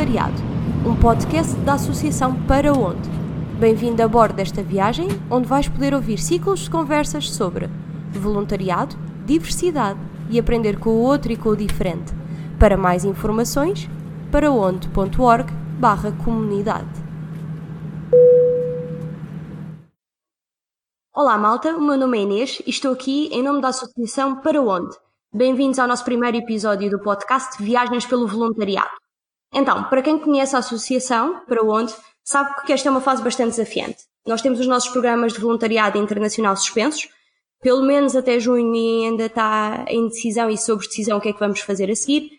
Voluntariado, um podcast da Associação Para Onde. Bem-vindo a bordo desta viagem, onde vais poder ouvir ciclos de conversas sobre voluntariado, diversidade e aprender com o outro e com o diferente. Para mais informações, paraonde.org barra comunidade. Olá malta, o meu nome é Inês e estou aqui em nome da Associação Para Onde. Bem-vindos ao nosso primeiro episódio do podcast Viagens pelo Voluntariado. Então, para quem conhece a associação, para onde, sabe que esta é uma fase bastante desafiante. Nós temos os nossos programas de voluntariado internacional suspensos, pelo menos até junho e ainda está em decisão e sobre decisão o que é que vamos fazer a seguir.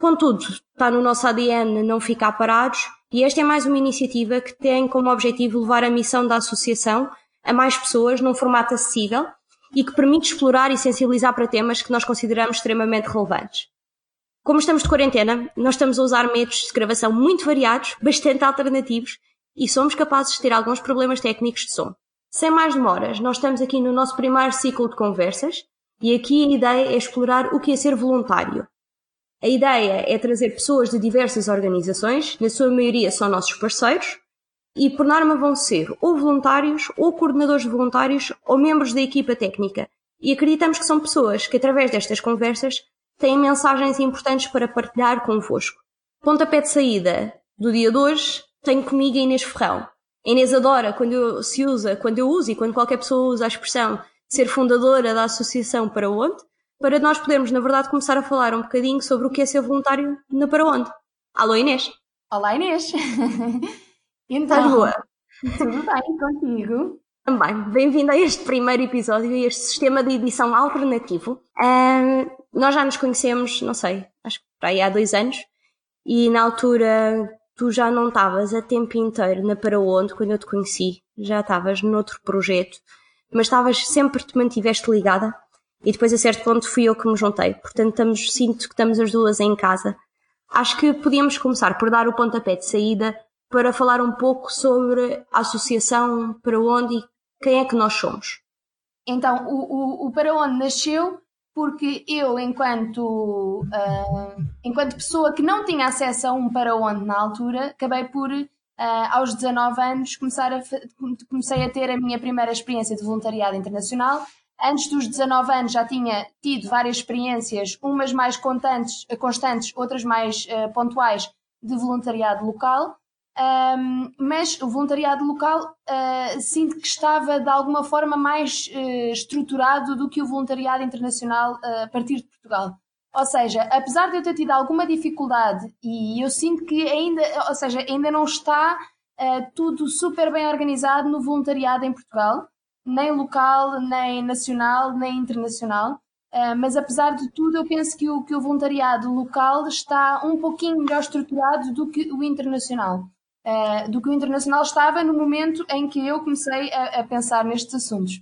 Contudo, está no nosso ADN não ficar parados e esta é mais uma iniciativa que tem como objetivo levar a missão da associação a mais pessoas num formato acessível e que permite explorar e sensibilizar para temas que nós consideramos extremamente relevantes. Como estamos de quarentena, nós estamos a usar métodos de gravação muito variados, bastante alternativos e somos capazes de ter alguns problemas técnicos de som. Sem mais demoras, nós estamos aqui no nosso primeiro ciclo de conversas e aqui a ideia é explorar o que é ser voluntário. A ideia é trazer pessoas de diversas organizações, na sua maioria são nossos parceiros, e por norma vão ser ou voluntários, ou coordenadores de voluntários, ou membros da equipa técnica. E acreditamos que são pessoas que, através destas conversas, têm mensagens importantes para partilhar convosco. Pontapé de saída do dia de hoje, tenho comigo a Inês Ferrão. A Inês adora quando eu, se usa, quando eu uso e quando qualquer pessoa usa a expressão ser fundadora da associação Para Onde, para nós podermos, na verdade, começar a falar um bocadinho sobre o que é ser voluntário na Para Onde. Alô Inês! Olá Inês! Então, Estás boa? Tudo bem contigo? Também. Bem-vindo a este primeiro episódio, a este sistema de edição alternativo. Um, nós já nos conhecemos, não sei, acho que para aí há dois anos, e na altura tu já não estavas a tempo inteiro na Para Onde, quando eu te conheci, já estavas noutro projeto, mas estavas sempre te mantiveste ligada, e depois a certo ponto fui eu que me juntei. Portanto, estamos, sinto que estamos as duas em casa. Acho que podíamos começar por dar o pontapé de saída para falar um pouco sobre a associação Para Onde e quem é que nós somos. Então, o, o, o Para Onde nasceu porque eu, enquanto, uh, enquanto pessoa que não tinha acesso a um Para Onde na altura, acabei por, uh, aos 19 anos, começar a, comecei a ter a minha primeira experiência de voluntariado internacional. Antes dos 19 anos já tinha tido várias experiências, umas mais constantes, outras mais uh, pontuais, de voluntariado local. Um, mas o voluntariado local uh, sinto que estava de alguma forma mais uh, estruturado do que o voluntariado internacional uh, a partir de Portugal. Ou seja, apesar de eu ter tido alguma dificuldade e eu sinto que ainda, ou seja, ainda não está tudo super bem organizado no voluntariado em Portugal, nem local, nem nacional, nem internacional. mas apesar de tudo, eu penso que o, que o voluntariado local está um pouquinho melhor estruturado do que o internacional uh, do que o internacional estava no momento em que eu comecei a, a pensar nestes assuntos.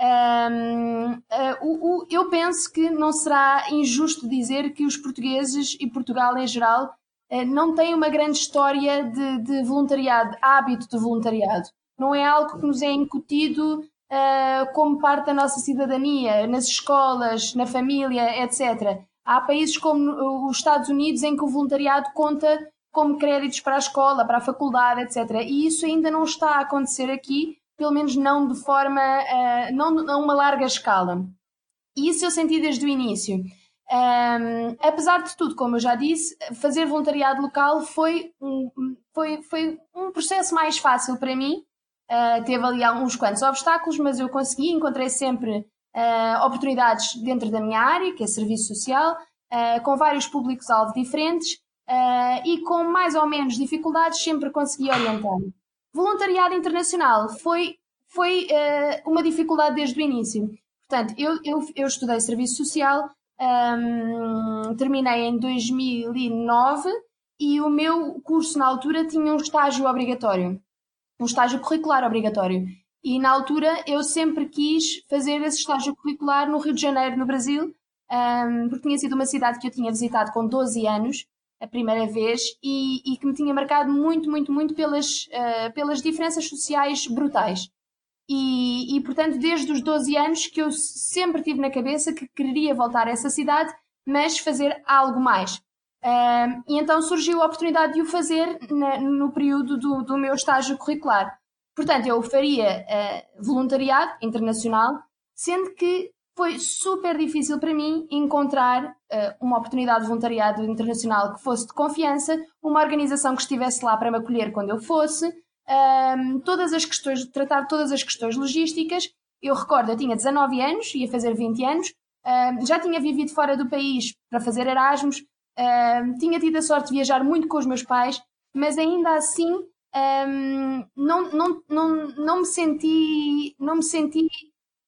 Um, uh, eh, o, o, eu penso que não será injusto dizer que os portugueses e Portugal em geral uh, não têm uma grande história de, de, voluntariado, hábito de voluntariado. Não é algo que nos é incutido uh, como parte da nossa cidadania, nas escolas, na família, etc. Há países como os Estados Unidos em que o voluntariado conta como créditos para a escola, para a faculdade, etc. E isso ainda não está a acontecer aqui, pelo menos não de forma, uh, não a uma larga escala. E isso eu senti desde o início. Um, apesar de tudo, como eu já disse, fazer voluntariado local foi um, foi, foi um processo mais fácil para mim. Uh, teve ali alguns quantos obstáculos, mas eu consegui, encontrei sempre uh, oportunidades dentro da minha área, que é serviço social, uh, com vários públicos-alvo diferentes uh, e com mais ou menos dificuldades sempre consegui orientar-me. Voluntariado internacional foi, foi uh, uma dificuldade desde o início. Portanto, eu, eu, eu estudei Serviço Social, um, terminei em 2009 e o meu curso na altura tinha um estágio obrigatório, um estágio curricular obrigatório. E na altura eu sempre quis fazer esse estágio curricular no Rio de Janeiro, no Brasil, um, porque tinha sido uma cidade que eu tinha visitado com 12 anos a primeira vez e, e, que me tinha marcado muito, muito, muito pelas, uh, pelas diferenças sociais brutais. E, e, portanto, desde os 12 anos que eu sempre tive na cabeça que queria voltar a essa cidade, mas fazer algo mais. E então surgiu a oportunidade de o fazer na, no período do, do, meu estágio curricular. Portanto, eu faria uh, voluntariado internacional, sendo que foi super difícil para mim encontrar uh, uma oportunidade de voluntariado internacional que fosse de confiança, uma organização que estivesse lá para me acolher quando eu fosse, todas as questões, tratar todas as questões logísticas. Eu recordo, eu tinha 19 anos, ia fazer 20 anos, já tinha vivido fora do país para fazer Erasmus, tinha tido a sorte de viajar muito com os meus pais, mas ainda assim não, não, não, não me senti, não me senti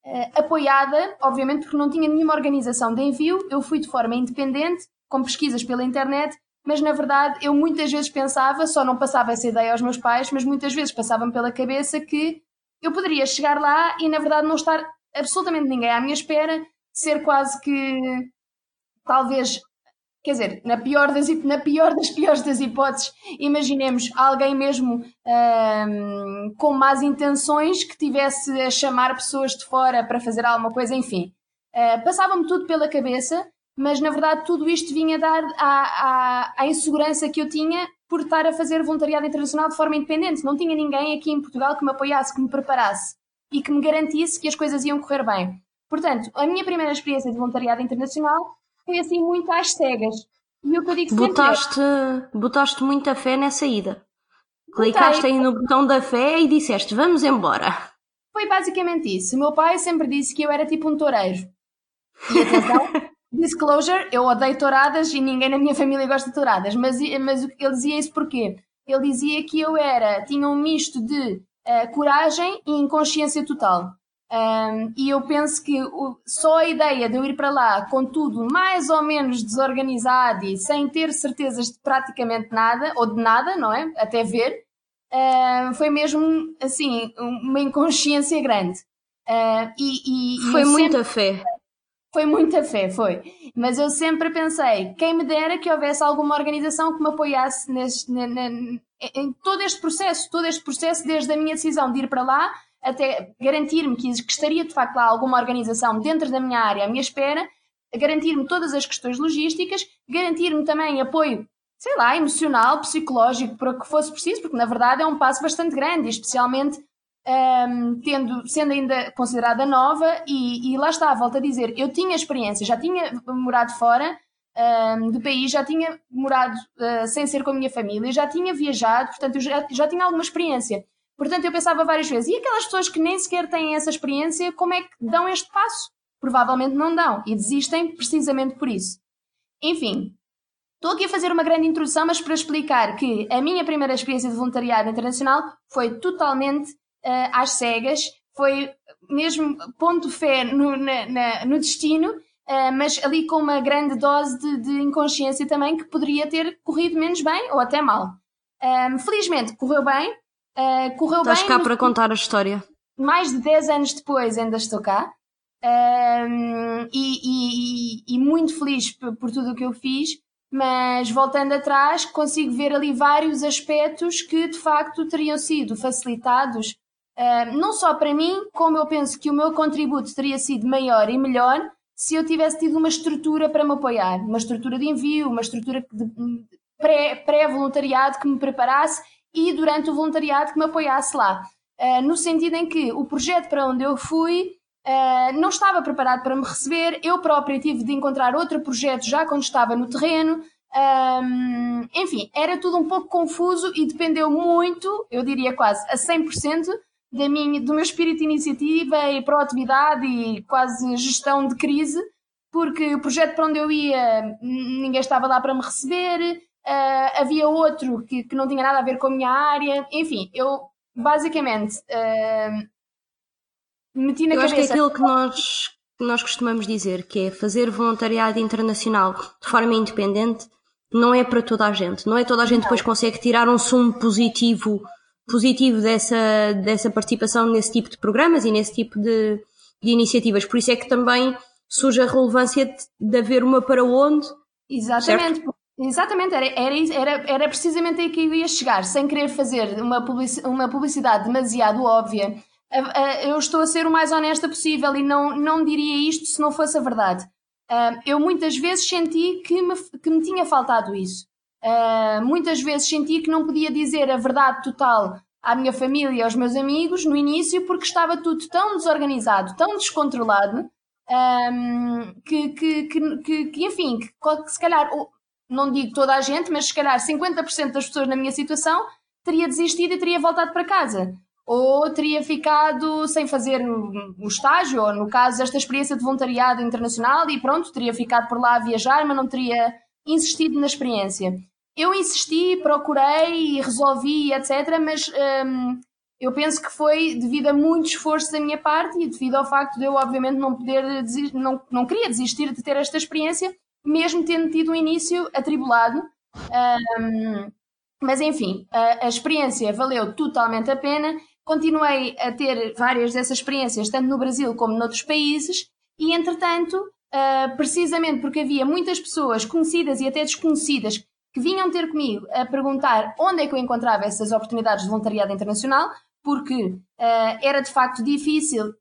uh, apoiada, obviamente porque não tinha nenhuma organização de envio, eu fui de forma independente, com pesquisas pela internet, mas na verdade eu muitas vezes pensava, só não passava essa ideia aos meus pais, mas muitas vezes passava-me pela cabeça que eu poderia chegar lá e na verdade não estar absolutamente ninguém à minha espera, ser quase que talvez quer dizer, na pior das, na pior das piores das hipóteses, imaginemos alguém mesmo um, com más intenções que tivesse a chamar pessoas de fora para fazer alguma coisa, enfim. Uh, Passava-me tudo pela cabeça, mas na verdade tudo isto vinha dar à, à, à, insegurança que eu tinha por estar a fazer voluntariado internacional de forma independente. Não tinha ninguém aqui em Portugal que me apoiasse, que me preparasse e que me garantisse que as coisas iam correr bem. Portanto, a minha primeira experiência de voluntariado internacional foi assim muito às cegas. E o que eu digo sempre botaste, é, botaste muita fé nessa ida. Clicaste aí no botão da fé e disseste, vamos embora. Foi basicamente isso. O meu pai sempre disse que eu era tipo um toureiro. E atenção, disclosure, eu odeio touradas e ninguém na minha família gosta de touradas. Mas, mas ele dizia isso porquê? Ele dizia que eu era, tinha um misto de uh, coragem e inconsciência total. Um, e eu penso que o, só a ideia de eu ir para lá com tudo mais ou menos desorganizado e sem ter certezas de praticamente nada, ou de nada, não é? Até ver, uh, foi mesmo assim, uma inconsciência grande. Uh, e, e, foi muita sempre... fé. Foi muita fé, foi. Mas eu sempre pensei, quem me dera que houvesse alguma organização que me apoiasse neste, em todo este processo, todo este processo, desde a minha decisão de ir para lá até garantir-me que, que estaria de facto lá alguma organização dentro da minha área à minha espera, garantir-me todas as questões logísticas, garantir-me também apoio, sei lá, emocional, psicológico, para que fosse preciso, porque na verdade é um passo bastante grande, especialmente um, tendo, sendo ainda considerada nova, e, e, lá está, volto a dizer, eu tinha experiência, já tinha morado fora um, do país, já tinha morado uh, sem ser com a minha família, já tinha viajado, portanto eu já, já tinha alguma experiência. Portanto, eu pensava várias vezes, e aquelas pessoas que nem sequer têm essa experiência, como é que dão este passo? Provavelmente não dão e desistem precisamente por isso. Enfim, estou aqui a fazer uma grande introdução, mas para explicar que a minha primeira experiência de voluntariado internacional foi totalmente uh, às cegas, foi mesmo ponto fé no, na, na, no destino, uh, mas ali com uma grande dose de, de, inconsciência também que poderia ter corrido menos bem ou até mal. Um, felizmente correu bem, Uh, correu Estás bem. cá para contar a história. Mais de 10 anos depois ainda estou cá. Um, e, e, e, muito feliz por, por tudo o que eu fiz, mas voltando atrás, consigo ver ali vários aspectos que de facto teriam sido facilitados, uh, não só para mim, como eu penso que o meu contributo teria sido maior e melhor se eu tivesse tido uma estrutura para me apoiar, uma estrutura de envio, uma estrutura de pré-voluntariado pré que me preparasse e durante o voluntariado que me apoiasse lá. Uh, no sentido em que o projeto para onde eu fui uh, não estava preparado para me receber, eu própria tive de encontrar outro projeto já quando estava no terreno. Um, enfim, era tudo um pouco confuso e dependeu muito, eu diria quase a 100%, da minha, do meu espírito de iniciativa e proatividade e quase gestão de crise, porque o projeto para onde eu ia ninguém estava lá para me receber, Uh, havia outro que, que não tinha nada a ver com a minha área. Enfim, eu basicamente uh, meti na eu cabeça. Acho que é aquilo que nós, que nós costumamos dizer, que é fazer voluntariado internacional de forma independente, não é para toda a gente. Não é toda a gente não. depois consegue tirar um sumo positivo, positivo dessa, dessa participação nesse tipo de programas e nesse tipo de, de iniciativas. Por isso é que também surge a relevância de, de haver uma para onde. Exatamente, certo? Exatamente, era, era, era, precisamente aí que eu ia chegar, sem querer fazer uma, publici uma publicidade demasiado óbvia. Eu estou a ser o mais honesta possível e não, não diria isto se não fosse a verdade. uh, eu muitas vezes senti que me, que me tinha faltado isso. Uh, muitas vezes senti que não podia dizer a verdade total à minha família e aos meus amigos no início porque estava tudo tão desorganizado, tão descontrolado, um, que, que, que, que, enfim, que se calhar, não digo toda a gente, mas se calhar 50% das pessoas na minha situação teria desistido e teria voltado para casa. Ou teria ficado sem fazer o estágio, ou no caso desta experiência de voluntariado internacional, e pronto, teria ficado por lá a viajar, mas não teria insistido na experiência. Eu insisti, procurei, resolvi, etc., mas um, eu penso que foi devido a muito esforço da minha parte e devido ao facto de eu, obviamente, não poder desistir, não, não queria desistir de ter esta experiência, mesmo tendo tido um início atribulado. Um, mas enfim, a, a, experiência valeu totalmente a pena. Continuei a ter várias dessas experiências, tanto no Brasil como noutros países, e entretanto, uh, precisamente porque havia muitas pessoas conhecidas e até desconhecidas que vinham ter comigo a perguntar onde é que eu encontrava essas oportunidades de voluntariado internacional, porque uh, era de facto difícil uh,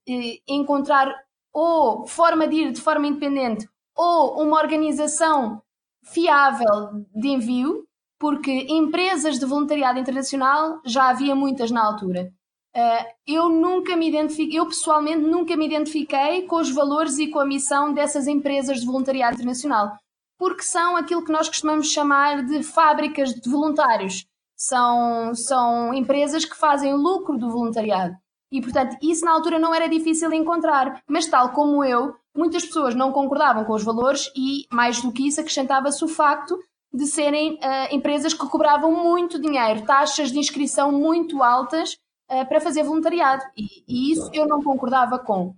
encontrar ou forma de ir de forma independente ou uma organização fiável de envio, porque empresas de voluntariado internacional já havia muitas na altura. Uh, eu nunca me identifiquei, eu pessoalmente nunca me identifiquei com os valores e com a missão dessas empresas de voluntariado internacional, porque são aquilo que nós costumamos chamar de fábricas de voluntários são, são empresas que fazem lucro do voluntariado. E, portanto, isso na altura não era difícil encontrar. Mas, tal como eu, muitas pessoas não concordavam com os valores e, mais do que isso, acrescentava-se o facto de serem uh, empresas que cobravam muito dinheiro, taxas de inscrição muito altas uh, para fazer voluntariado. E, e, isso eu não concordava com.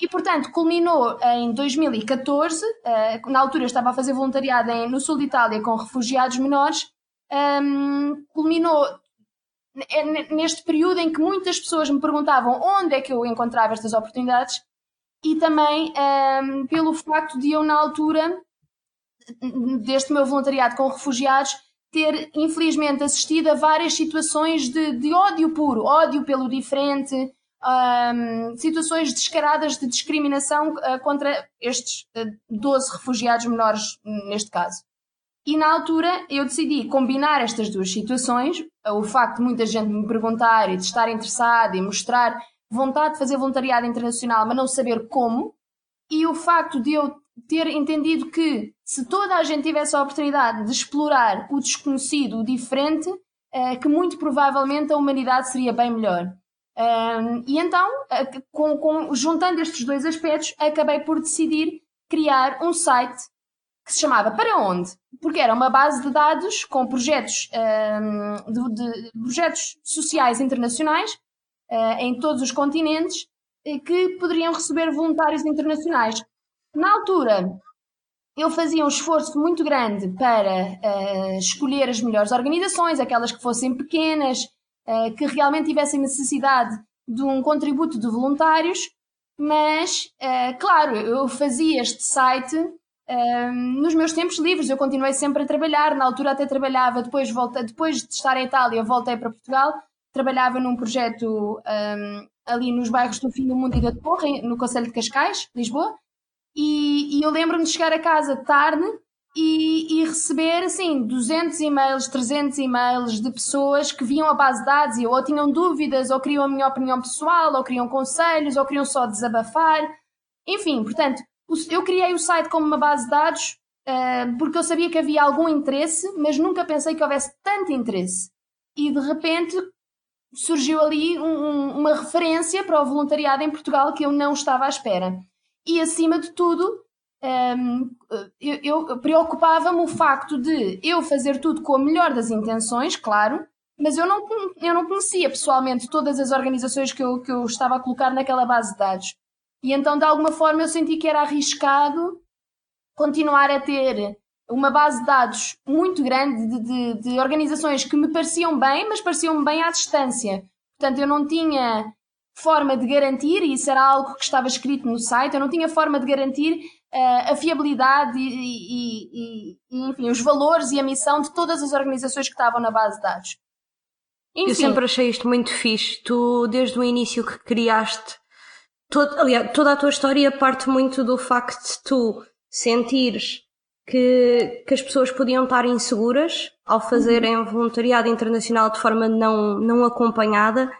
E, portanto, culminou em 2014, uh, na altura eu estava a fazer voluntariado em, no sul de Itália com refugiados menores, um, culminou neste período em que muitas pessoas me perguntavam onde é que eu encontrava estas oportunidades e também um, pelo facto de eu, na altura deste meu voluntariado com refugiados, ter infelizmente assistido a várias situações de, de ódio puro, ódio pelo diferente, um, situações descaradas de discriminação uh, contra estes uh, 12 refugiados menores, neste caso. E na altura eu decidi combinar estas duas situações, o facto de muita gente me perguntar e de estar interessada e mostrar vontade de fazer voluntariado internacional, mas não saber como, e o facto de eu ter entendido que se toda a gente tivesse a oportunidade de explorar o desconhecido, o diferente, eh, que muito provavelmente a humanidade seria bem melhor. e então, com, com, juntando estes dois aspectos, acabei por decidir criar um site que se chamava Para Onde? Porque era uma base de dados com projetos, um, de, de, projetos sociais internacionais uh, em todos os continentes uh, que poderiam receber voluntários internacionais. Na altura, eu fazia um esforço muito grande para uh, escolher as melhores organizações, aquelas que fossem pequenas, que realmente tivessem necessidade de um contributo de voluntários, mas, claro, eu fazia este site nos meus tempos livres, eu continuei sempre a trabalhar. Na altura, até trabalhava, depois, volta, depois de estar em Itália, voltei para Portugal. Trabalhava num projeto um, ali nos bairros do Fim do Mundo e da Torre, no Conselho de Cascais, Lisboa. E, e eu lembro-me de chegar a casa tarde e, e, receber assim 200 e-mails, 300 e-mails de pessoas que viam a base de dados e ou tinham dúvidas, ou queriam a minha opinião pessoal, ou queriam conselhos, ou queriam só desabafar. Enfim, portanto, eu criei o site como uma base de dados uh, porque eu sabia que havia algum interesse, mas nunca pensei que houvesse tanto interesse. E de repente surgiu ali um, uma referência para o voluntariado em Portugal que eu não estava à espera. E acima de tudo, um, ehm, eu, eu preocupava-me o facto de eu fazer tudo com a melhor das intenções, claro, mas eu não, eu não conhecia pessoalmente todas as organizações que eu, que eu estava a colocar naquela base de dados. E então, de alguma forma, eu senti que era arriscado continuar a ter uma base de dados muito grande de, de, de organizações que me pareciam bem, mas pareciam bem à distância. Portanto, eu não tinha forma de garantir, e isso era algo que estava escrito no site, eu não tinha forma de garantir uh, a fiabilidade e, e, e, enfim, os valores e a missão de todas as organizações que estavam na base de dados. Enfim, eu sempre achei isto muito fixe. Tu, desde o início que criaste Todo, aliás, toda a tua história parte muito do facto de tu sentires que, que as pessoas podiam estar inseguras ao fazerem uhum. voluntariado internacional de forma não, não acompanhada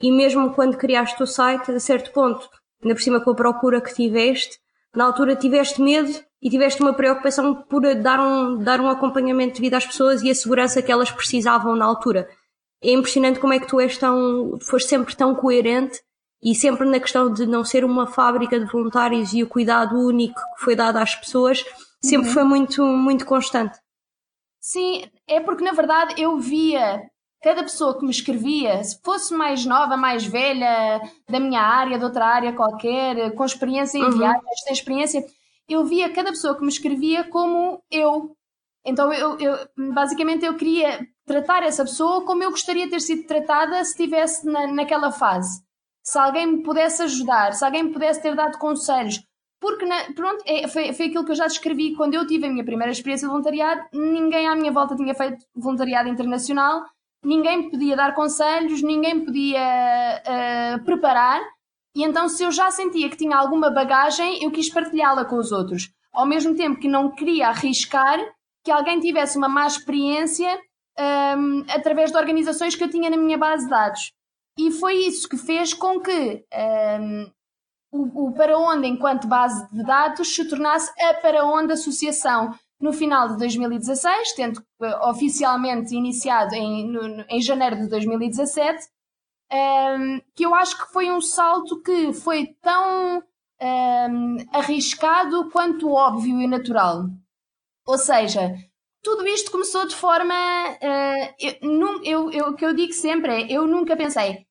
e mesmo quando criaste o site, a certo ponto, ainda por cima com a procura que tiveste, na altura tiveste medo e tiveste uma preocupação por dar um, dar um acompanhamento de vida às pessoas e a segurança que elas precisavam na altura. É impressionante como é que tu és tão, foste sempre tão coerente e sempre na questão de não ser uma fábrica de voluntários e o cuidado único que foi dado às pessoas, sempre uhum. foi muito, muito constante. Sim, é porque na verdade eu via cada pessoa que me escrevia, se fosse mais nova, mais velha, da minha área, de outra área qualquer, com experiência em uhum. viagens, sem experiência, eu via cada pessoa que me escrevia como eu. Então, eu, eu, basicamente, eu queria tratar essa pessoa como eu gostaria de ter sido tratada se estivesse na, naquela fase. Se alguém me pudesse ajudar, se alguém me pudesse ter dado conselhos. Porque, na, pronto, é, foi, foi aquilo que eu já descrevi quando eu tive a minha primeira experiência de voluntariado. Ninguém à minha volta tinha feito voluntariado internacional, ninguém podia dar conselhos, ninguém podia uh, preparar. E então, se eu já sentia que tinha alguma bagagem, eu quis partilhá-la com os outros. Ao mesmo tempo que não queria arriscar que alguém tivesse uma má experiência um, através de organizações que eu tinha na minha base de dados. E foi isso que fez com que um, o, o Para Onde, enquanto base de dados, se tornasse a Para Onde Associação no final de 2016, tendo uh, oficialmente iniciado em, no, em janeiro de 2017, um, que eu acho que foi um salto que foi tão um, arriscado quanto óbvio e natural. Ou seja, tudo isto começou de forma. Uh, eu, eu, eu, o que eu digo sempre é: eu nunca pensei,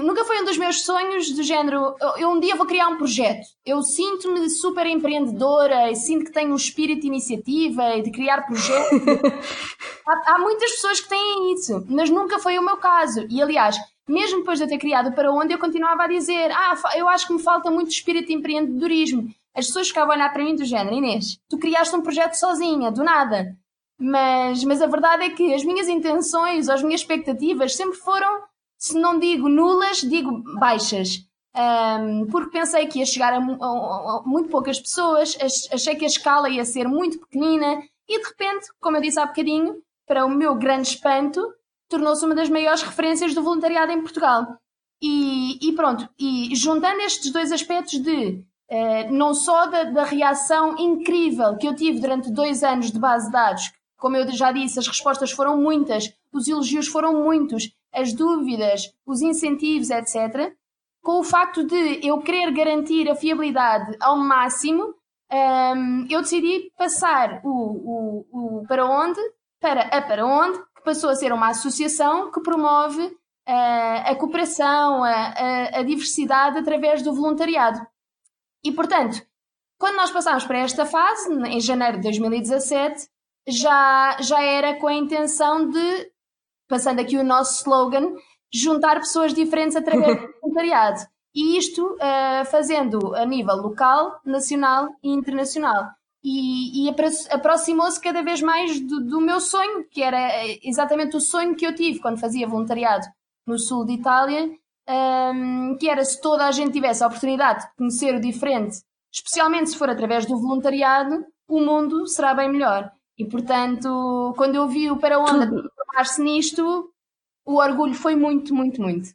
nunca foi um dos meus sonhos do género, eu, eu um dia vou criar um projeto. Eu sinto-me super empreendedora e sinto que tenho um espírito de iniciativa e de criar projetos. há, há, muitas pessoas que têm isso, mas nunca foi o meu caso. E aliás, mesmo depois de eu ter criado para onde, eu continuava a dizer: Ah, eu acho que me falta muito espírito de empreendedorismo. As pessoas ficavam a olhar para mim do género, Inês, tu criaste um projeto sozinha, do nada. Mas, mas a verdade é que as minhas intenções, as minhas expectativas sempre foram, se não digo nulas, digo baixas. Um, porque pensei que ia chegar a, a, a, muito poucas pessoas, achei que a escala ia ser muito pequenina e de repente, como eu disse há bocadinho, para o meu grande espanto, tornou-se uma das maiores referências do voluntariado em Portugal. E, e pronto, e juntando estes dois aspectos de uh, não só da, da, reação incrível que eu tive durante dois anos de base de dados, como eu já disse, as respostas foram muitas, os elogios foram muitos, as dúvidas, os incentivos, etc., com o facto de eu querer garantir a fiabilidade ao máximo, um, eu decidi passar o, o, o para onde para a para onde, que passou a ser uma associação que promove uh, a cooperação, a, a, a, diversidade através do voluntariado. E, portanto, quando nós passámos para esta fase, em janeiro de 2017, já, já era com a intenção de, passando aqui o nosso slogan, juntar pessoas diferentes através do voluntariado. E isto uh, fazendo a nível local, nacional e internacional e, e aproximou-se cada vez mais do, do, meu sonho, que era exatamente o sonho que eu tive quando fazia voluntariado no sul de Itália, um, que era se toda a gente tivesse a oportunidade de conhecer o diferente, especialmente se for através do voluntariado, o mundo será bem melhor. E portanto, quando eu vi o Para Onda transformar-se nisto, o orgulho foi muito, muito, muito.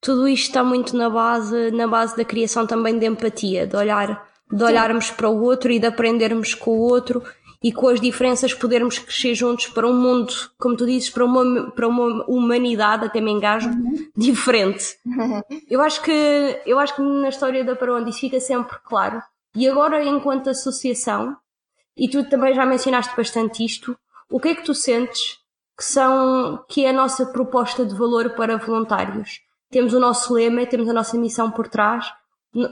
Tudo isto está muito na base, na base da criação também de empatia, de olhar de olharmos para o outro e de aprendermos com o outro e com as diferenças podermos crescer juntos para um mundo, como tu dizes, para uma, para uma humanidade, até me engajo, uhum. diferente. eu acho que, eu acho que na história da Para Onde isso fica sempre claro. E agora, enquanto associação, e tu também já mencionaste bastante isto, o que é que tu sentes que são, que é a nossa proposta de valor para voluntários? Temos o nosso lema, temos a nossa missão por trás.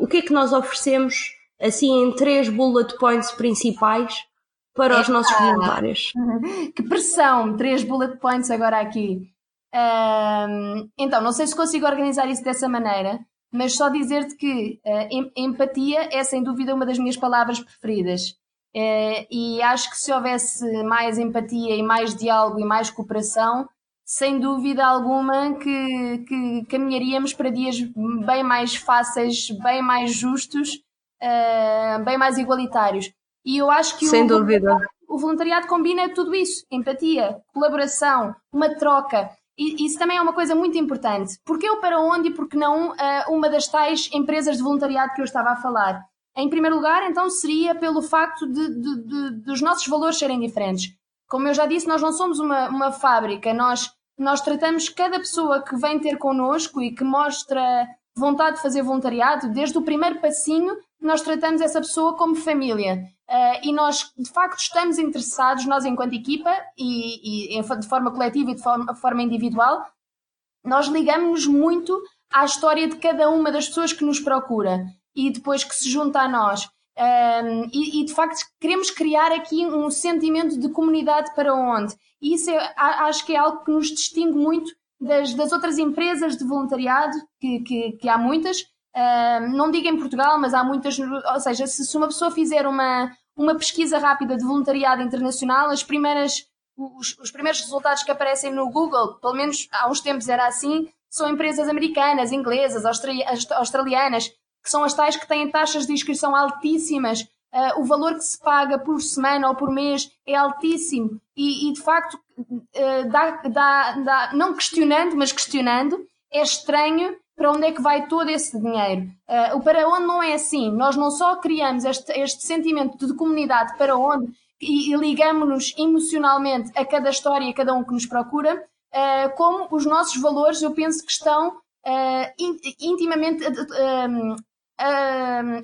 O que é que nós oferecemos assim em três bullet points principais para é, os nossos voluntários. Que pressão! Três bullet points agora aqui. Um, então, não sei se consigo organizar isso dessa maneira, mas só dizer-te que uh, empatia é sem dúvida uma das minhas palavras preferidas. Uh, e acho que se houvesse mais empatia e mais diálogo e mais cooperação, sem dúvida alguma que, que caminharíamos para dias bem mais fáceis, bem mais justos uh, bem mais igualitários. E eu acho que Sem o, dúvida. o voluntariado combina tudo isso: empatia, colaboração, uma troca. E isso também é uma coisa muito importante. Porque eu para onde e porque não uh, uma das tais empresas de voluntariado que eu estava a falar? Em primeiro lugar, então, seria pelo facto de, de, de, dos nossos valores serem diferentes. Como eu já disse, nós não somos uma, uma fábrica, nós, nós tratamos cada pessoa que vem ter connosco e que mostra vontade de fazer voluntariado, desde o primeiro passinho, nós tratamos essa pessoa como família. Uh, e nós, de facto, estamos interessados, nós enquanto equipa, e, e de forma coletiva e de forma, forma individual, nós ligamos-nos muito à história de cada uma das pessoas que nos procura e depois que se junta a nós. Um, e, e, de facto queremos criar aqui um sentimento de comunidade para onde. E isso é, acho que é algo que nos distingue muito das, das outras empresas de voluntariado, que, que, que há muitas, uh, não digo em Portugal, mas há muitas, ou seja, se, se, uma pessoa fizer uma, uma pesquisa rápida de voluntariado internacional, as primeiras, os, os primeiros resultados que aparecem no Google, pelo menos há uns tempos era assim, são empresas americanas, inglesas, australianas, que são as tais que têm taxas de inscrição altíssimas, uh, o valor que se paga por semana ou por mês é altíssimo e, e de facto, uh, dá, dá, dá, não questionando, mas questionando, é estranho para onde é que vai todo esse dinheiro. Uh, o para onde não é assim. Nós não só criamos este, este sentimento de comunidade para onde e, e ligamos-nos emocionalmente a cada história e a cada um que nos procura, uh, como os nossos valores, eu penso que estão uh, intimamente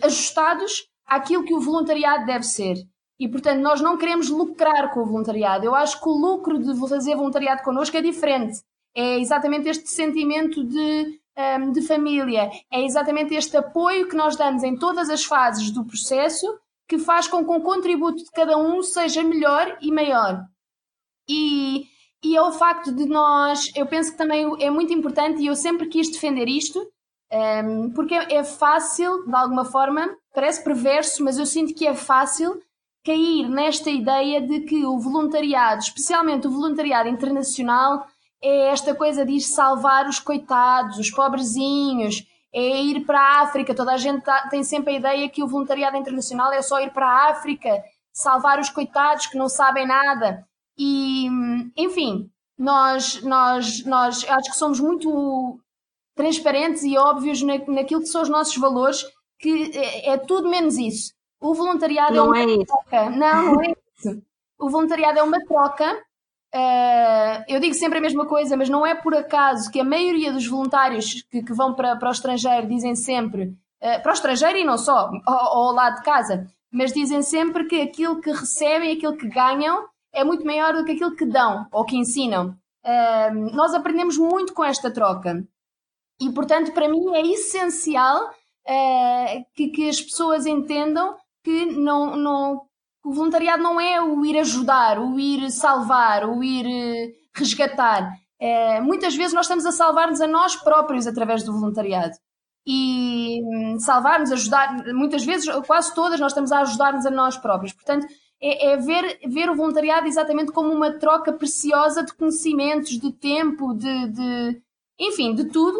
ajustados àquilo que o voluntariado deve ser. E, portanto, nós não queremos lucrar com o voluntariado. Eu acho que o lucro de fazer voluntariado connosco é diferente. É exatamente este sentimento de, um, de família, é exatamente este apoio que nós damos em todas as fases do processo que faz com que o contributo de cada um seja melhor e maior. E, e é o facto de nós, eu penso que também é muito importante, e eu sempre quis defender isto, um, porque é fácil, de alguma forma, parece perverso, mas eu sinto que é fácil cair nesta ideia de que o voluntariado, especialmente o voluntariado internacional, é esta coisa de ir salvar os coitados, os pobrezinhos, é ir para a África. Toda a gente tá, tem sempre a ideia que o voluntariado internacional é só ir para a África, salvar os coitados que não sabem nada. E, enfim, nós, nós, nós acho que somos muito transparentes e óbvios na, naquilo que são os nossos valores, que é, é tudo menos isso. O voluntariado não é uma é troca. Não, não é isso. O voluntariado é uma troca. Uh, eu digo sempre a mesma coisa, mas não é por acaso que a maioria dos voluntários que, que vão para, para o estrangeiro dizem sempre, uh, para o estrangeiro e não só, ao, ao lado de casa, mas dizem sempre que aquilo que recebem, aquilo que ganham, é muito maior do que aquilo que dão ou que ensinam. Uh, nós aprendemos muito com esta troca. E, portanto, para mim é essencial uh, que, que, as pessoas entendam que não, não, o voluntariado não é o ir ajudar, o ir salvar, o ir uh, resgatar. Uh, muitas vezes nós estamos a salvar-nos a nós próprios através do voluntariado. E um, salvar-nos, ajudar, muitas vezes, quase todas, nós estamos a ajudar-nos a nós próprios. Portanto, é, é, ver, ver o voluntariado exatamente como uma troca preciosa de conhecimentos, de tempo, de, de enfim, de tudo,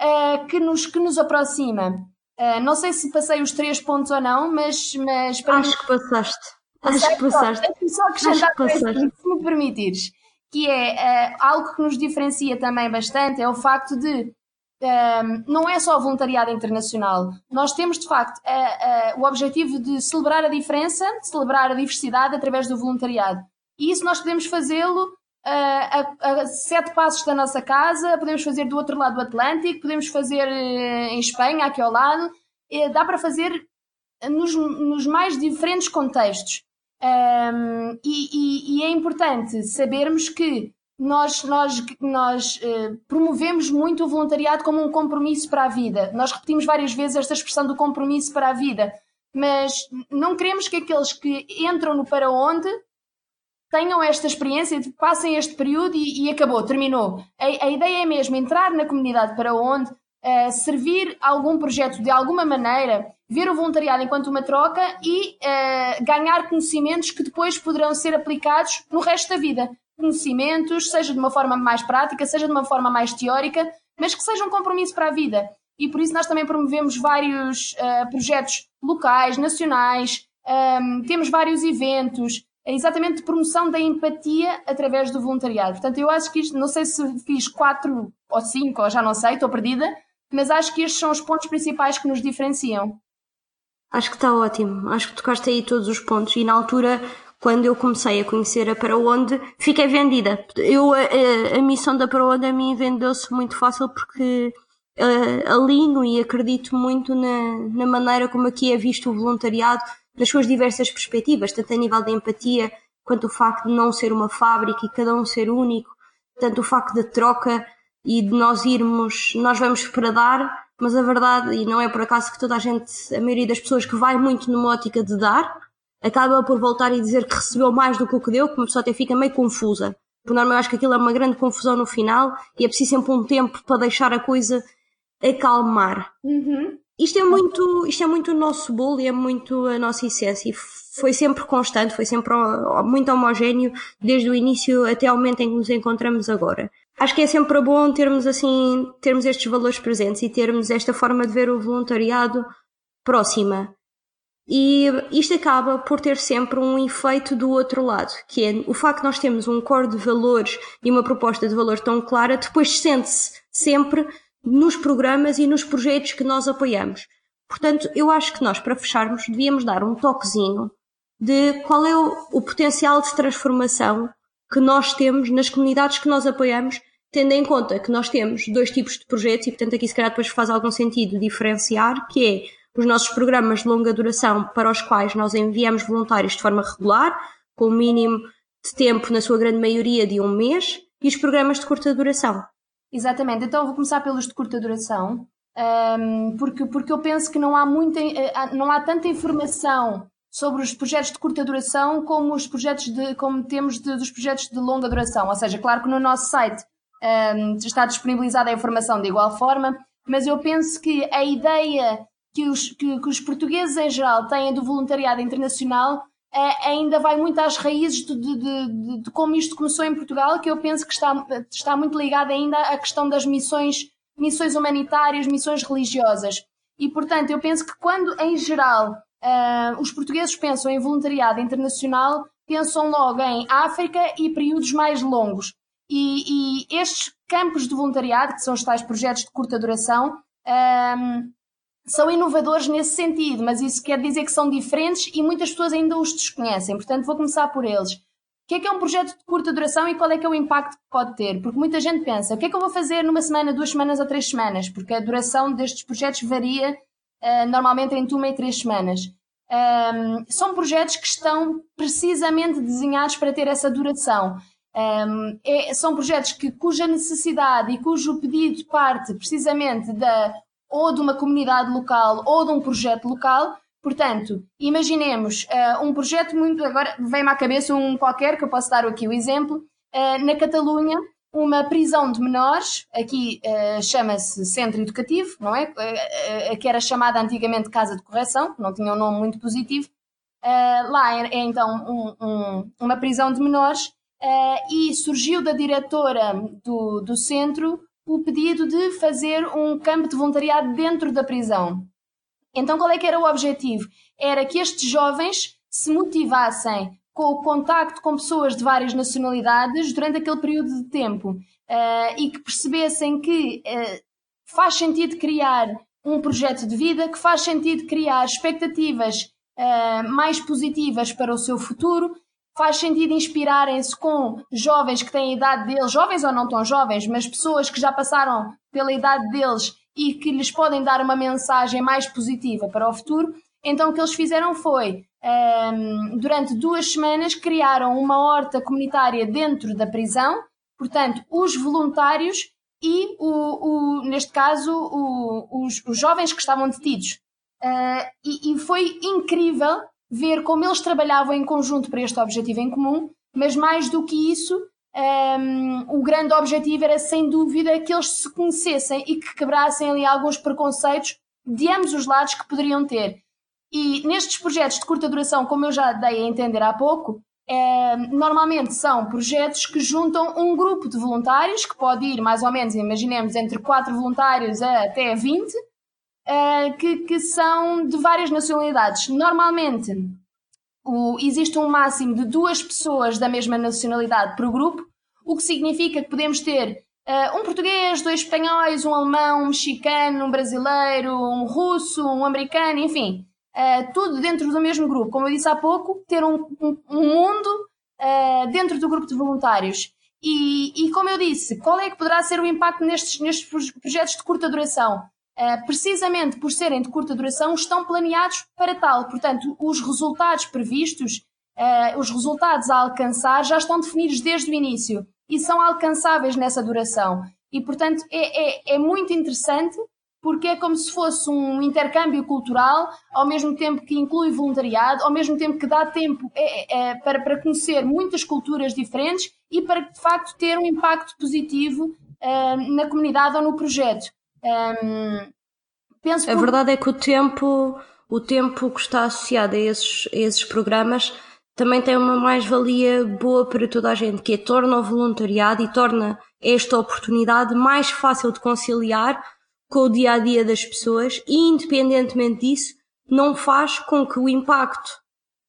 uh, que, nos, que nos aproxima. Uh, não sei se passei os três pontos ou não, mas, mas para Acho mim... que passaste. Acho que passaste. Deixa-me só acrescentar coisa, se me permitires, que é uh, algo que nos diferencia também bastante, é o facto de um, não é só o voluntariado internacional. Nós temos, de facto, o objetivo de celebrar a diferença, celebrar a diversidade através do voluntariado. E isso nós podemos fazê-lo a, a, sete passos da nossa casa, podemos fazer do outro lado do Atlântico, podemos fazer eh, em Espanha, aqui ao lado. Dá para fazer nos, nos mais diferentes contextos. Um, e, e, e, é importante sabermos que nós, nós, nós uh, promovemos muito o voluntariado como um compromisso para a vida. Nós repetimos várias vezes esta expressão do compromisso para a vida, mas não queremos que aqueles que entram no para onde tenham esta experiência, passem este período e, e acabou, terminou. A, a, ideia é mesmo entrar na comunidade para onde, uh, servir algum projeto de alguma maneira, ver o voluntariado enquanto uma troca e uh, ganhar conhecimentos que depois poderão ser aplicados no resto da vida. Conhecimentos, seja de uma forma mais prática, seja de uma forma mais teórica, mas que seja um compromisso para a vida. E por isso nós também promovemos vários uh, projetos locais, nacionais, um, temos vários eventos, é exatamente promoção da empatia através do voluntariado. Portanto, eu acho que isto, não sei se fiz quatro ou cinco, ou já não sei, estou perdida, mas acho que estes são os pontos principais que nos diferenciam. Acho que está ótimo. Acho que tocaste aí todos os pontos. E na altura, quando eu comecei a conhecer a Para Onde, fiquei vendida. Eu, a, a, a missão da Para Onde a mim vendeu-se muito fácil porque uh, alinho e acredito muito na, na maneira como aqui é visto o voluntariado das suas diversas perspectivas, tanto a nível de empatia, quanto o facto de não ser uma fábrica e cada um ser único, tanto o facto da troca e de nós irmos, nós vamos para dar, mas a verdade, e não é por acaso que toda a gente, a maioria das pessoas que vai muito numa ótica de dar, acaba por voltar e dizer que recebeu mais do que o que deu, que uma pessoa até fica meio confusa. Por norma, eu acho que aquilo é uma grande confusão no final e é preciso sempre um tempo para deixar a coisa acalmar. Uhum. Isto é muito, isto é muito o nosso bolo e é muito a nossa essência. E foi sempre constante, foi sempre muito homogéneo desde o início até ao momento em que nos encontramos agora. Acho que é sempre bom termos assim, termos estes valores presentes e termos esta forma de ver o voluntariado próxima. E isto acaba por ter sempre um efeito do outro lado, que é o facto de nós termos um core de valores e uma proposta de valor tão clara, depois sente-se sempre nos programas e nos projetos que nós apoiamos. Portanto, eu acho que nós, para fecharmos, devíamos dar um toquezinho de qual é o, o potencial de transformação que nós temos nas comunidades que nós apoiamos, tendo em conta que nós temos dois tipos de projetos e, portanto, aqui se calhar depois faz algum sentido diferenciar, que é os nossos programas de longa duração para os quais nós enviamos voluntários de forma regular, com o mínimo de tempo, na sua grande maioria, de um mês, e os programas de curta duração, Exatamente, então vou começar pelos de curta duração, um, porque, porque eu penso que não há, muita, eh, não há tanta informação sobre os projetos de curta duração como os projetos de, como temos de, dos projetos de longa duração. Ou seja, claro que no nosso site um, está disponibilizada a informação de igual forma, mas eu penso que a ideia que os, que, que os portugueses em geral têm do voluntariado internacional é, ainda vai muito às raízes de, de, de, de, como isto começou em Portugal, que eu penso que está, está muito ligado ainda à questão das missões, missões humanitárias, missões religiosas. E, portanto, eu penso que quando, em geral, uh, os portugueses pensam em voluntariado internacional, pensam logo em África e períodos mais longos. E, e estes campos de voluntariado, que são os tais projetos de curta duração, um, são inovadores nesse sentido, mas isso quer dizer que são diferentes e muitas pessoas ainda os desconhecem. Portanto, vou começar por eles. O que é que é um projeto de curta duração e qual é que é o impacto que pode ter? Porque muita gente pensa, o que é que eu vou fazer numa semana, duas semanas ou três semanas? Porque a duração destes projetos varia uh, normalmente entre uma e três semanas. Um, são projetos que estão precisamente desenhados para ter essa duração. Um, é, são projetos que, cuja necessidade e cujo pedido parte precisamente da ou de uma comunidade local ou de um projeto local. Portanto, imaginemos uh, um projeto muito. Agora vem-me à cabeça um qualquer, que eu posso dar aqui o exemplo. Uh, na Catalunha, uma prisão de menores, aqui uh, chama-se Centro Educativo, não é? que era chamada antigamente Casa de Correção, não tinha um nome muito positivo. lá é, é então um, um, uma prisão de menores e surgiu da diretora do, do centro o pedido de fazer um campo de voluntariado dentro da prisão. Então, qual é que era o objetivo? Era que estes jovens se motivassem com o contacto com pessoas de várias nacionalidades durante aquele período de tempo uh, e que percebessem que uh, faz sentido criar um projeto de vida, que faz sentido criar expectativas uh, mais positivas para o seu futuro faz sentido inspirarem-se com jovens que têm a idade deles, jovens ou não tão jovens, mas pessoas que já passaram pela idade deles e que lhes podem dar uma mensagem mais positiva para o futuro. Então o que eles fizeram foi, um, ehm, durante duas semanas, criaram uma horta comunitária dentro da prisão, portanto, os voluntários e, o, o neste caso, o, os, os, jovens que estavam detidos. Uh, e, e foi incrível ver como eles trabalhavam em conjunto para este objetivo em comum, mas mais do que isso, um, o grande objetivo era sem dúvida que eles se conhecessem e que quebrassem ali alguns preconceitos de ambos os lados que poderiam ter. E nestes projetos de curta duração, como eu já dei a entender há pouco, é, normalmente são projetos que juntam um grupo de voluntários, que pode ir mais ou menos, imaginemos, entre 4 voluntários a até 20, uh, que, que, são de várias nacionalidades. Normalmente o, existe um máximo de duas pessoas da mesma nacionalidade por grupo, o que significa que podemos ter uh, um português, dois espanhóis, um alemão, um mexicano, um brasileiro, um russo, um americano, enfim, uh, tudo dentro do mesmo grupo. Como eu disse há pouco, ter um, um, um mundo dentro do grupo de voluntários. E, e, como eu disse, qual é que poderá ser o impacto nestes, nestes projetos de curta duração? Uh, precisamente por serem de curta duração, estão planeados para tal. Portanto, os resultados previstos, uh, os resultados a alcançar, já estão definidos desde o início e são alcançáveis nessa duração. E, portanto, é, é, é muito interessante porque é como se fosse um intercâmbio cultural, ao mesmo tempo que inclui voluntariado, ao mesmo tempo que dá tempo é, é, para, para conhecer muitas culturas diferentes e para, de facto, ter um impacto positivo uh, na comunidade ou no projeto. Um, penso a por... verdade é que o tempo, o tempo que está associado a esses, a esses programas também tem uma mais-valia boa para toda a gente, que é torna o voluntariado e torna esta oportunidade mais fácil de conciliar com o dia a dia das pessoas e, independentemente disso, não faz com que o impacto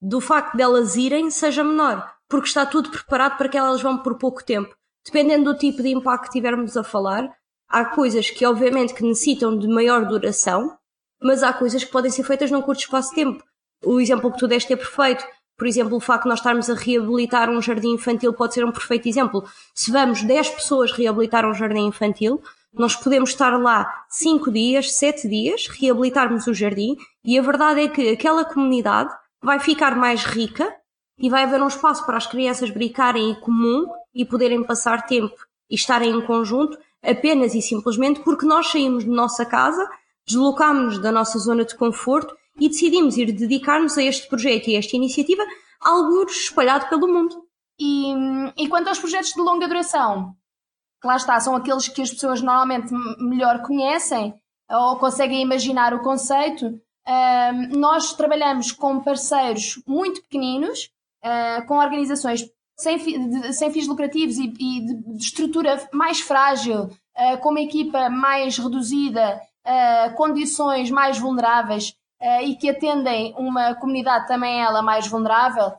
do facto delas irem seja menor, porque está tudo preparado para que elas vão por pouco tempo. Dependendo do tipo de impacto que estivermos a falar, há coisas que obviamente que necessitam de maior duração, mas há coisas que podem ser feitas num curto espaço de tempo. O exemplo que tu deste é perfeito. Por exemplo, o facto de nós estarmos a reabilitar um jardim infantil pode ser um perfeito exemplo. Se vamos 10 pessoas reabilitar um jardim infantil, nós podemos estar lá 5 dias, 7 dias, reabilitarmos o jardim e a verdade é que aquela comunidade vai ficar mais rica e vai haver um espaço para as crianças brincarem em comum e poderem passar tempo e estarem em conjunto apenas e simplesmente porque nós saímos de nossa casa, deslocámos-nos da nossa zona de conforto e decidimos ir dedicar-nos a este projeto e a esta iniciativa, algo espalhado pelo mundo. E, e quanto aos projetos de longa duração, que lá está, são aqueles que as pessoas normalmente melhor conhecem ou conseguem imaginar o conceito. Nós trabalhamos com parceiros muito pequeninos, uh, com organizações sem, de, sem fins lucrativos e, e de, de, estrutura mais frágil, uh, com uma equipa mais reduzida, uh, condições mais vulneráveis uh, e que atendem uma comunidade também ela mais vulnerável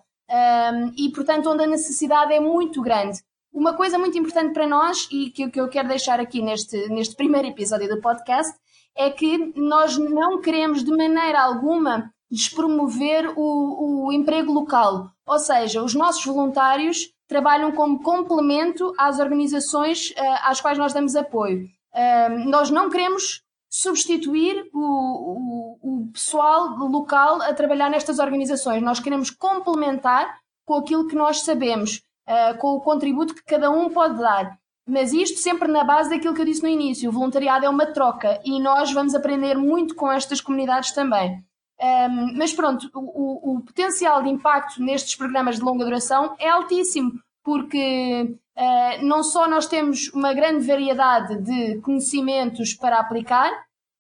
e, portanto, onde a necessidade é muito grande. Uma coisa muito importante para nós e que, que eu quero deixar aqui neste, neste primeiro episódio do podcast é que nós não queremos de maneira alguma despromover o, o emprego local. Ou seja, os nossos voluntários trabalham como complemento às organizações uh, às quais nós damos apoio. Uh, nós não queremos substituir o, o, o, pessoal local a trabalhar nestas organizações. Nós queremos complementar com aquilo que nós sabemos, uh, com o contributo que cada um pode dar. Mas isto sempre na base daquilo que eu disse no início: o voluntariado é uma troca e nós vamos aprender muito com estas comunidades também. Um, mas pronto, o, o, potencial de impacto nestes programas de longa duração é altíssimo, porque uh, não só nós temos uma grande variedade de conhecimentos para aplicar,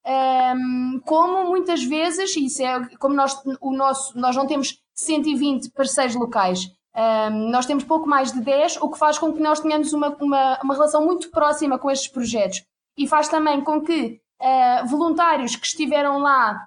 um, como muitas vezes, isso é como nós, o nosso, nós não temos 120 parceiros locais, um, nós temos pouco mais de 10, o que faz com que nós tenhamos uma, uma, uma relação muito próxima com estes projetos. E faz também com que uh, voluntários que estiveram lá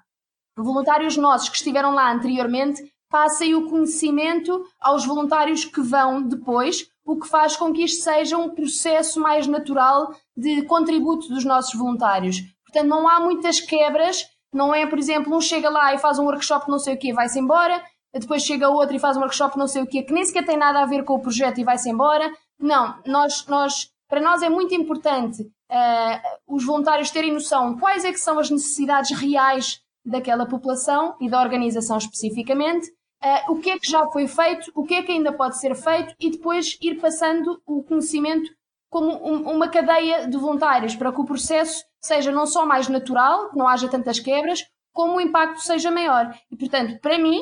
voluntários nossos que estiveram lá anteriormente passem o conhecimento aos voluntários que vão depois, o que faz com que isto seja um processo mais natural de contributo dos nossos voluntários. Portanto, não há muitas quebras, não é, por exemplo, um chega lá e faz um workshop não sei o quê e vai-se embora, depois chega outro e faz um workshop não sei o quê, que nem sequer tem nada a ver com o projeto e vai-se embora. Não, nós, nós, para nós é muito importante uh, os voluntários terem noção quais é que são as necessidades reais daquela população e da organização especificamente, uh, o que é que já foi feito, o que é que ainda pode ser feito e depois ir passando o conhecimento como um, uma cadeia de voluntários para que o processo seja não só mais natural, que não haja tantas quebras, como o impacto seja maior. E, portanto, para mim,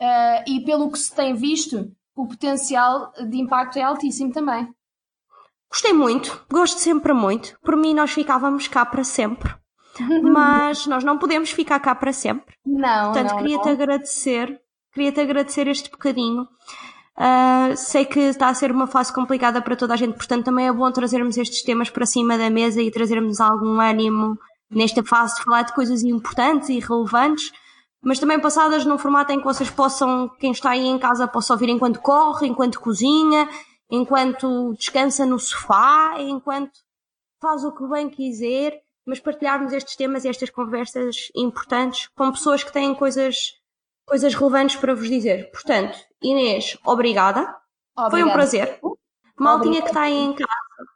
uh, e pelo que se tem visto, o potencial de impacto é altíssimo também. Gostei muito, gosto sempre muito. Por mim, nós ficávamos cá para sempre. Mas nós não podemos ficar cá para sempre. Não, Portanto, queria-te agradecer, queria-te agradecer este bocadinho. Uh, sei que está a ser uma fase complicada para toda a gente, portanto também é bom trazermos estes temas para cima da mesa e trazermos algum ânimo nesta fase de falar de coisas importantes e relevantes, mas também passadas num formato em que vocês possam, quem está aí em casa, possa ouvir enquanto corre, enquanto cozinha, enquanto descansa no sofá, enquanto faz o que bem quiser, mas partilharmos estes temas e estas conversas importantes com pessoas que têm coisas, coisas relevantes para vos dizer. Portanto, Inês, obrigada. obrigada. Foi um prazer. Maltinha que está aí em casa,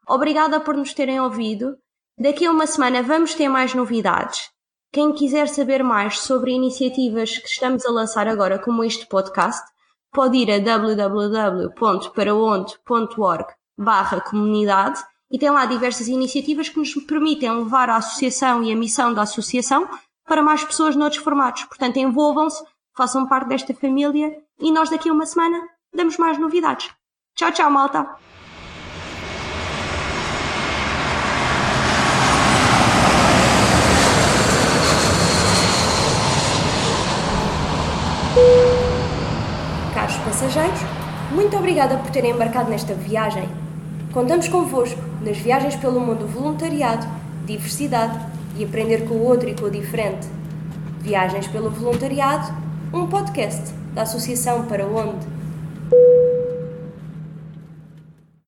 obrigada por nos terem ouvido. Daqui a uma semana vamos ter mais novidades. Quem quiser saber mais sobre iniciativas que estamos a lançar agora, como este podcast, pode ir a www.paraonde.org barra comunidade e tem lá diversas iniciativas que nos permitem levar a associação e a missão da associação para mais pessoas noutros formatos. Portanto, envolvam-se, façam parte desta família e nós daqui a uma semana damos mais novidades. Tchau, tchau, malta! Caros passageiros, muito obrigada por terem embarcado nesta viagem. Contamos convosco nas viagens pelo mundo voluntariado, diversidade e aprender com o outro e com o diferente. Viagens pelo Voluntariado, um podcast da Associação Para Onde